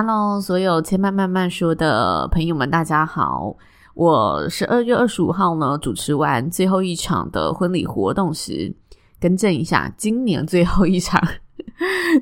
Hello，所有千慢慢慢说的朋友们，大家好！我十二月二十五号呢，主持完最后一场的婚礼活动时，更正一下，今年最后一场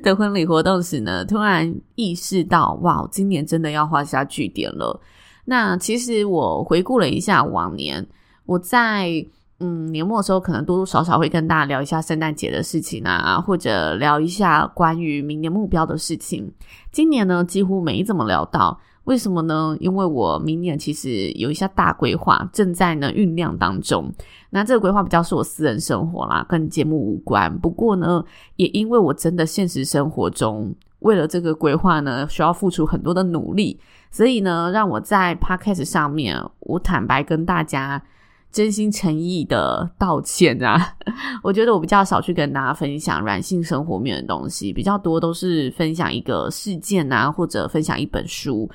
的婚礼活动时呢，突然意识到，哇，今年真的要画下句点了。那其实我回顾了一下往年，我在。嗯，年末的时候可能多多少少会跟大家聊一下圣诞节的事情啊，或者聊一下关于明年目标的事情。今年呢，几乎没怎么聊到，为什么呢？因为我明年其实有一下大规划，正在呢酝酿当中。那这个规划比较是我私人生活啦，跟节目无关。不过呢，也因为我真的现实生活中为了这个规划呢，需要付出很多的努力，所以呢，让我在 Podcast 上面，我坦白跟大家。真心诚意的道歉啊！我觉得我比较少去跟大家分享软性生活面的东西，比较多都是分享一个事件啊，或者分享一本书。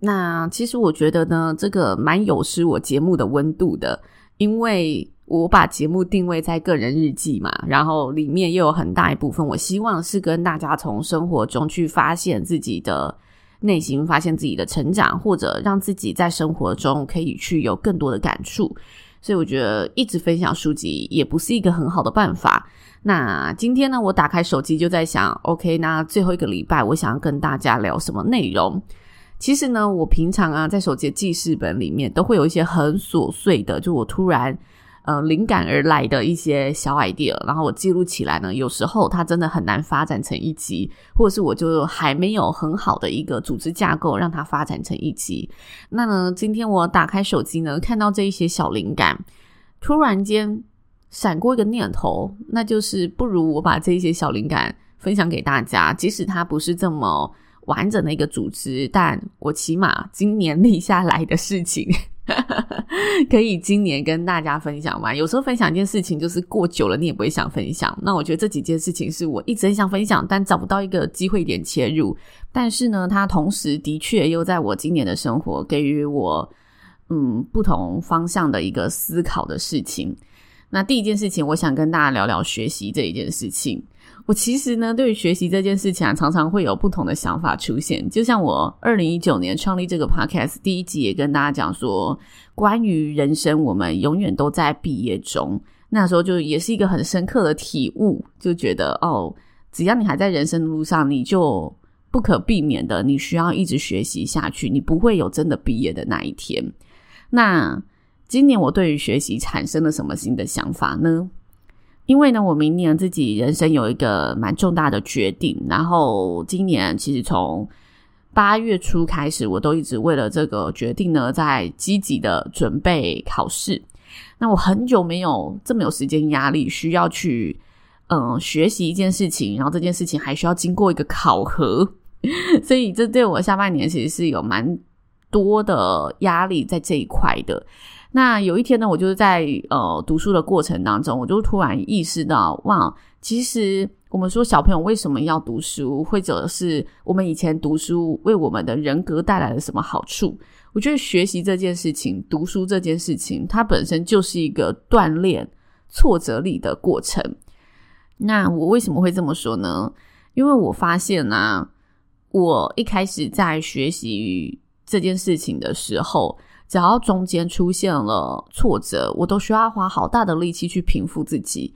那其实我觉得呢，这个蛮有失我节目的温度的，因为我把节目定位在个人日记嘛，然后里面又有很大一部分，我希望是跟大家从生活中去发现自己的内心，发现自己的成长，或者让自己在生活中可以去有更多的感触。所以我觉得一直分享书籍也不是一个很好的办法。那今天呢，我打开手机就在想，OK，那最后一个礼拜我想要跟大家聊什么内容？其实呢，我平常啊在手机的记事本里面都会有一些很琐碎的，就我突然。呃，灵感而来的一些小 idea，然后我记录起来呢。有时候它真的很难发展成一集，或者是我就还没有很好的一个组织架构，让它发展成一集。那呢，今天我打开手机呢，看到这一些小灵感，突然间闪过一个念头，那就是不如我把这一些小灵感分享给大家，即使它不是这么完整的一个组织，但我起码今年 立下来的事情。可以今年跟大家分享吗？有时候分享一件事情，就是过久了你也不会想分享。那我觉得这几件事情是我一直很想分享，但找不到一个机会点切入。但是呢，它同时的确又在我今年的生活给予我嗯不同方向的一个思考的事情。那第一件事情，我想跟大家聊聊学习这一件事情。我其实呢，对于学习这件事情啊，常常会有不同的想法出现。就像我二零一九年创立这个 podcast 第一集也跟大家讲说，关于人生，我们永远都在毕业中。那时候就也是一个很深刻的体悟，就觉得哦，只要你还在人生的路上，你就不可避免的，你需要一直学习下去，你不会有真的毕业的那一天。那今年我对于学习产生了什么新的想法呢？因为呢，我明年自己人生有一个蛮重大的决定，然后今年其实从八月初开始，我都一直为了这个决定呢，在积极的准备考试。那我很久没有这么有时间压力，需要去嗯、学习一件事情，然后这件事情还需要经过一个考核，所以这对我下半年其实是有蛮多的压力在这一块的。那有一天呢，我就是在呃读书的过程当中，我就突然意识到，哇，其实我们说小朋友为什么要读书，或者是我们以前读书为我们的人格带来了什么好处？我觉得学习这件事情，读书这件事情，它本身就是一个锻炼挫折力的过程。那我为什么会这么说呢？因为我发现呢、啊，我一开始在学习这件事情的时候。只要中间出现了挫折，我都需要花好大的力气去平复自己。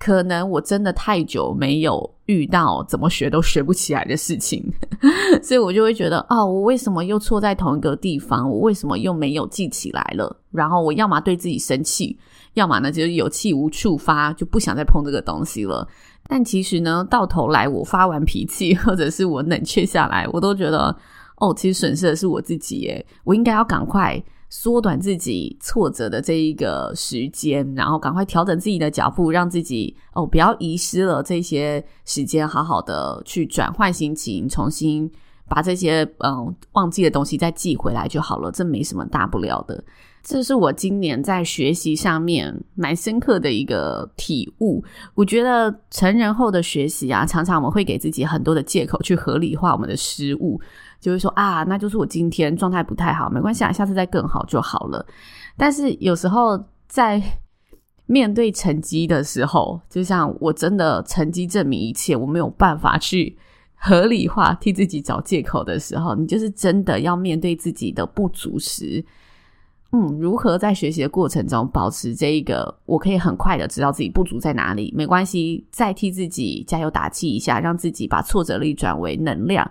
可能我真的太久没有遇到怎么学都学不起来的事情，所以我就会觉得，哦，我为什么又错在同一个地方？我为什么又没有记起来了？然后我要么对自己生气，要么呢就是有气无处发，就不想再碰这个东西了。但其实呢，到头来我发完脾气，或者是我冷却下来，我都觉得。哦，其实损失的是我自己耶，我应该要赶快缩短自己挫折的这一个时间，然后赶快调整自己的脚步，让自己哦不要遗失了这些时间，好好的去转换心情，重新把这些嗯忘记的东西再寄回来就好了，这没什么大不了的。这是我今年在学习上面蛮深刻的一个体悟。我觉得成人后的学习啊，常常我们会给自己很多的借口去合理化我们的失误。就会说啊，那就是我今天状态不太好，没关系啊，下次再更好就好了。但是有时候在面对成绩的时候，就像我真的成绩证明一切，我没有办法去合理化替自己找借口的时候，你就是真的要面对自己的不足时，嗯，如何在学习的过程中保持这一个，我可以很快的知道自己不足在哪里，没关系，再替自己加油打气一下，让自己把挫折力转为能量。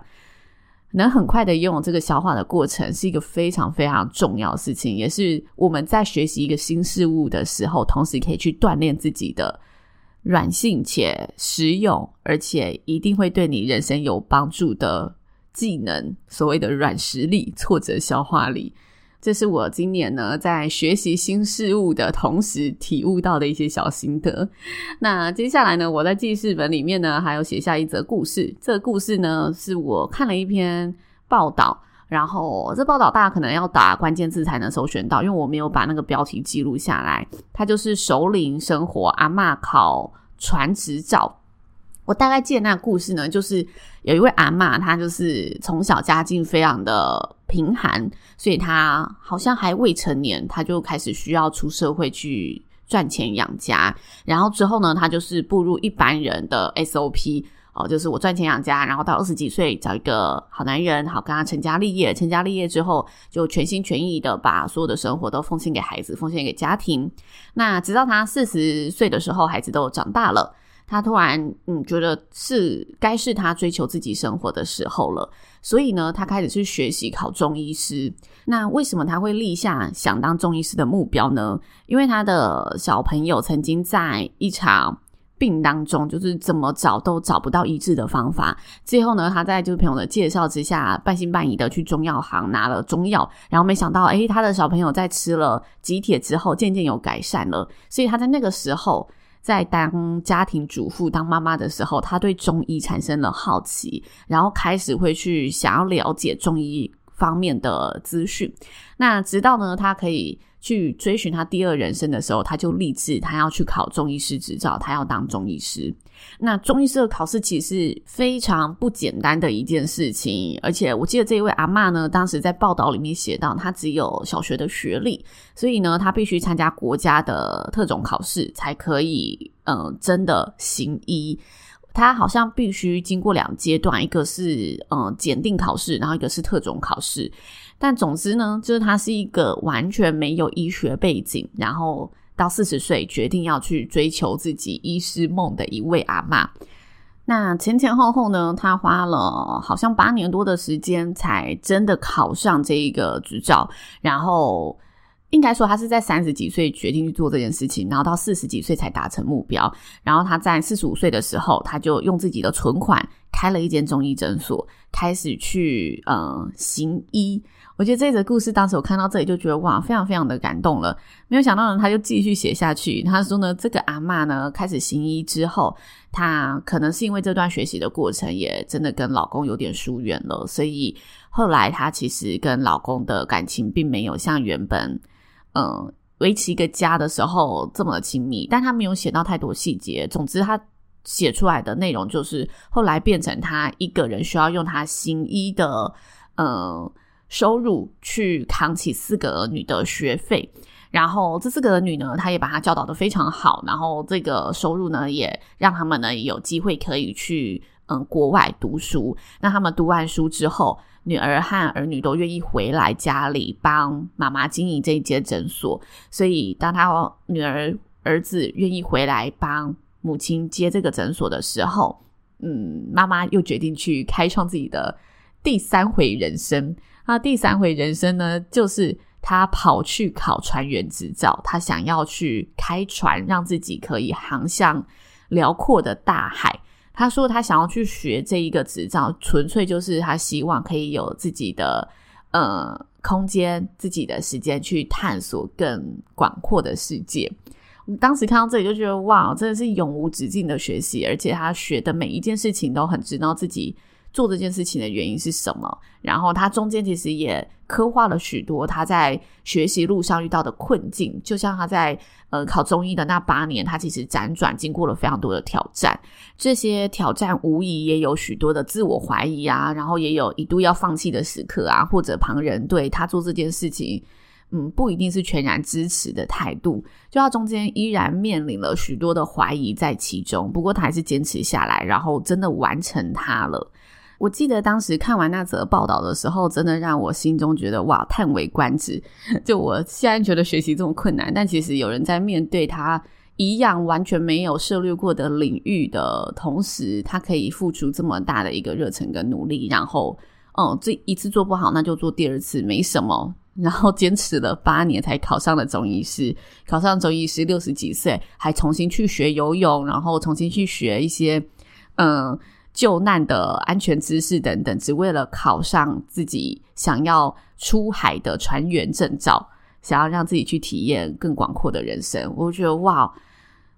能很快的拥有这个消化的过程，是一个非常非常重要的事情，也是我们在学习一个新事物的时候，同时可以去锻炼自己的软性且实用，而且一定会对你人生有帮助的技能，所谓的软实力、挫折消化力。这是我今年呢在学习新事物的同时体悟到的一些小心得。那接下来呢，我在记事本里面呢还有写下一则故事。这个故事呢是我看了一篇报道，然后这报道大家可能要打关键字才能搜寻到，因为我没有把那个标题记录下来。它就是首领生活阿嬷考传执照。我大概记得那个故事呢，就是有一位阿嬷，她就是从小家境非常的贫寒，所以她好像还未成年，她就开始需要出社会去赚钱养家。然后之后呢，她就是步入一般人的 SOP 哦，就是我赚钱养家，然后到二十几岁找一个好男人，好跟他成家立业。成家立业之后，就全心全意的把所有的生活都奉献给孩子，奉献给家庭。那直到他四十岁的时候，孩子都长大了。他突然嗯，觉得是该是他追求自己生活的时候了，所以呢，他开始去学习考中医师。那为什么他会立下想当中医师的目标呢？因为他的小朋友曾经在一场病当中，就是怎么找都找不到医治的方法。最后呢，他在就是朋友的介绍之下，半信半疑的去中药行拿了中药，然后没想到，诶，他的小朋友在吃了几帖之后，渐渐有改善了。所以他在那个时候。在当家庭主妇、当妈妈的时候，她对中医产生了好奇，然后开始会去想要了解中医方面的资讯。那直到呢，她可以去追寻他第二人生的时候，他就立志，他要去考中医师执照，他要当中医师。那中医师的考试其实是非常不简单的一件事情，而且我记得这一位阿嬷呢，当时在报道里面写到，他只有小学的学历，所以呢，他必须参加国家的特种考试才可以，嗯、真的行医。他好像必须经过两阶段，一个是嗯、检定考试，然后一个是特种考试。但总之呢，就是他是一个完全没有医学背景，然后。到四十岁决定要去追求自己医师梦的一位阿嬷，那前前后后呢，他花了好像八年多的时间才真的考上这一个执照。然后应该说他是在三十几岁决定去做这件事情，然后到四十几岁才达成目标。然后他在四十五岁的时候，他就用自己的存款开了一间中医诊所，开始去呃行医。我觉得这则故事当时我看到这里就觉得哇，非常非常的感动了。没有想到呢，他就继续写下去。他说呢，这个阿嬷呢开始行医之后，她可能是因为这段学习的过程，也真的跟老公有点疏远了，所以后来她其实跟老公的感情并没有像原本嗯维持一个家的时候这么亲密。但他没有写到太多细节。总之，他写出来的内容就是后来变成他一个人需要用他行医的嗯。收入去扛起四个儿女的学费，然后这四个儿女呢，他也把他教导得非常好，然后这个收入呢，也让他们呢有机会可以去嗯国外读书。那他们读完书之后，女儿和儿女都愿意回来家里帮妈妈经营这一间诊所。所以当他女儿儿子愿意回来帮母亲接这个诊所的时候，嗯，妈妈又决定去开创自己的第三回人生。那第三回人生呢，就是他跑去考船员执照，他想要去开船，让自己可以航向辽阔的大海。他说他想要去学这一个执照，纯粹就是他希望可以有自己的呃空间、自己的时间去探索更广阔的世界。当时看到这里就觉得哇，真的是永无止境的学习，而且他学的每一件事情都很知道自己做这件事情的原因是什么。然后他中间其实也刻画了许多他在学习路上遇到的困境，就像他在呃考中医的那八年，他其实辗转经过了非常多的挑战。这些挑战无疑也有许多的自我怀疑啊，然后也有一度要放弃的时刻啊，或者旁人对他做这件事情。嗯，不一定是全然支持的态度，就他中间依然面临了许多的怀疑在其中。不过他还是坚持下来，然后真的完成它了。我记得当时看完那则报道的时候，真的让我心中觉得哇，叹为观止。就我现在觉得学习这么困难，但其实有人在面对他一样完全没有涉猎过的领域的同时，他可以付出这么大的一个热忱跟努力，然后，哦，这一次做不好，那就做第二次，没什么。然后坚持了八年才考上了中医师，考上中医师六十几岁还重新去学游泳，然后重新去学一些嗯救难的安全知识等等，只为了考上自己想要出海的船员证照，想要让自己去体验更广阔的人生。我觉得哇。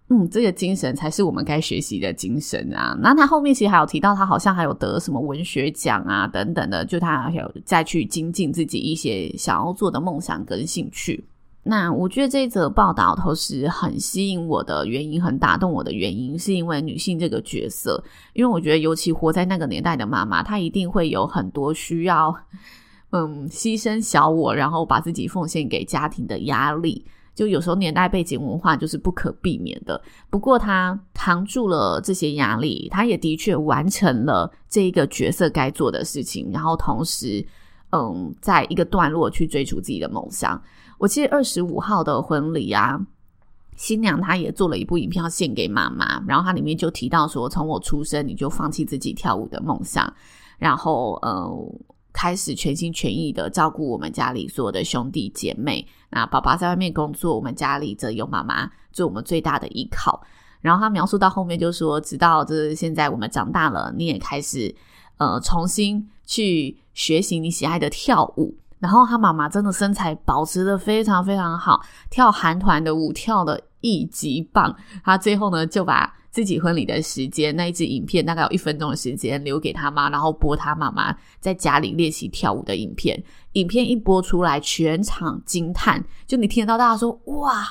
嗯，这个精神才是我们该学习的精神啊！那他后面其实还有提到，他好像还有得什么文学奖啊等等的，就他还有再去精进自己一些想要做的梦想跟兴趣。那我觉得这则报道同时很吸引我的原因，很打动我的原因，是因为女性这个角色，因为我觉得尤其活在那个年代的妈妈，她一定会有很多需要，嗯，牺牲小我，然后把自己奉献给家庭的压力。就有时候年代背景文化就是不可避免的，不过他扛住了这些压力，他也的确完成了这一个角色该做的事情，然后同时，嗯，在一个段落去追逐自己的梦想。我记得二十五号的婚礼啊，新娘她也做了一部影片要献给妈妈，然后她里面就提到说，从我出生你就放弃自己跳舞的梦想，然后嗯。开始全心全意的照顾我们家里所有的兄弟姐妹。那爸爸在外面工作，我们家里则有妈妈做我们最大的依靠。然后他描述到后面就说，直到这现在我们长大了，你也开始呃重新去学习你喜爱的跳舞。然后他妈妈真的身材保持得非常非常好，跳韩团的舞跳的一级棒。他最后呢就把。自己婚礼的时间，那一支影片大概有一分钟的时间留给他妈，然后播他妈妈在家里练习跳舞的影片。影片一播出来，全场惊叹，就你听得到大家说：“哇，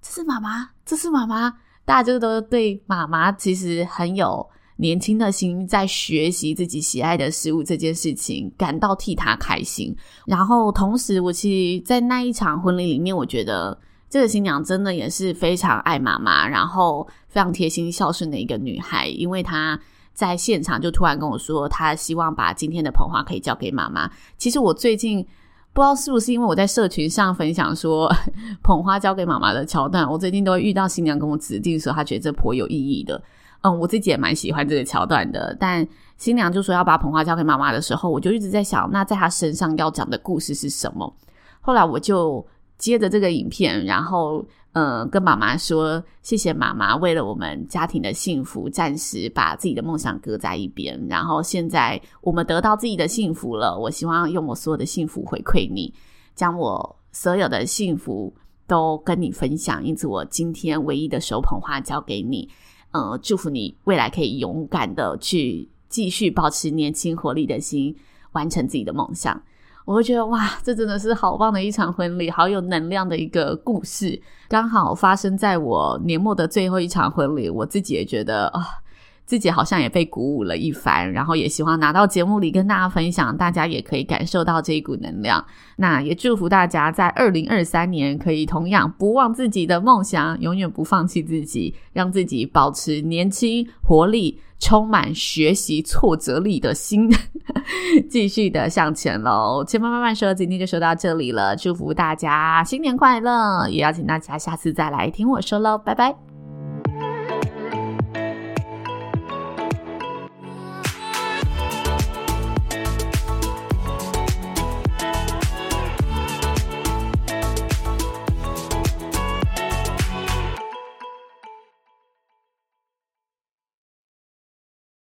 这是妈妈，这是妈妈！”大家就都对妈妈其实很有年轻的心，在学习自己喜爱的事物这件事情感到替她开心。然后同时，我其实，在那一场婚礼里面，我觉得。这个新娘真的也是非常爱妈妈，然后非常贴心孝顺的一个女孩。因为她在现场就突然跟我说，她希望把今天的捧花可以交给妈妈。其实我最近不知道是不是因为我在社群上分享说捧花交给妈妈的桥段，我最近都会遇到新娘跟我指定说她觉得这颇有意义的。嗯，我自己也蛮喜欢这个桥段的。但新娘就说要把捧花交给妈妈的时候，我就一直在想，那在她身上要讲的故事是什么？后来我就。接着这个影片，然后嗯，跟妈妈说谢谢妈妈，为了我们家庭的幸福，暂时把自己的梦想搁在一边。然后现在我们得到自己的幸福了，我希望用我所有的幸福回馈你，将我所有的幸福都跟你分享。因此，我今天唯一的手捧花交给你，嗯，祝福你未来可以勇敢的去继续保持年轻活力的心，完成自己的梦想。我会觉得哇，这真的是好棒的一场婚礼，好有能量的一个故事，刚好发生在我年末的最后一场婚礼。我自己也觉得啊，自己好像也被鼓舞了一番，然后也希望拿到节目里跟大家分享，大家也可以感受到这一股能量。那也祝福大家在二零二三年可以同样不忘自己的梦想，永远不放弃自己，让自己保持年轻活力。充满学习挫折力的心，继续的向前喽！千嬷慢慢说，今天就说到这里了，祝福大家新年快乐，也邀请大家下次再来听我说喽，拜拜。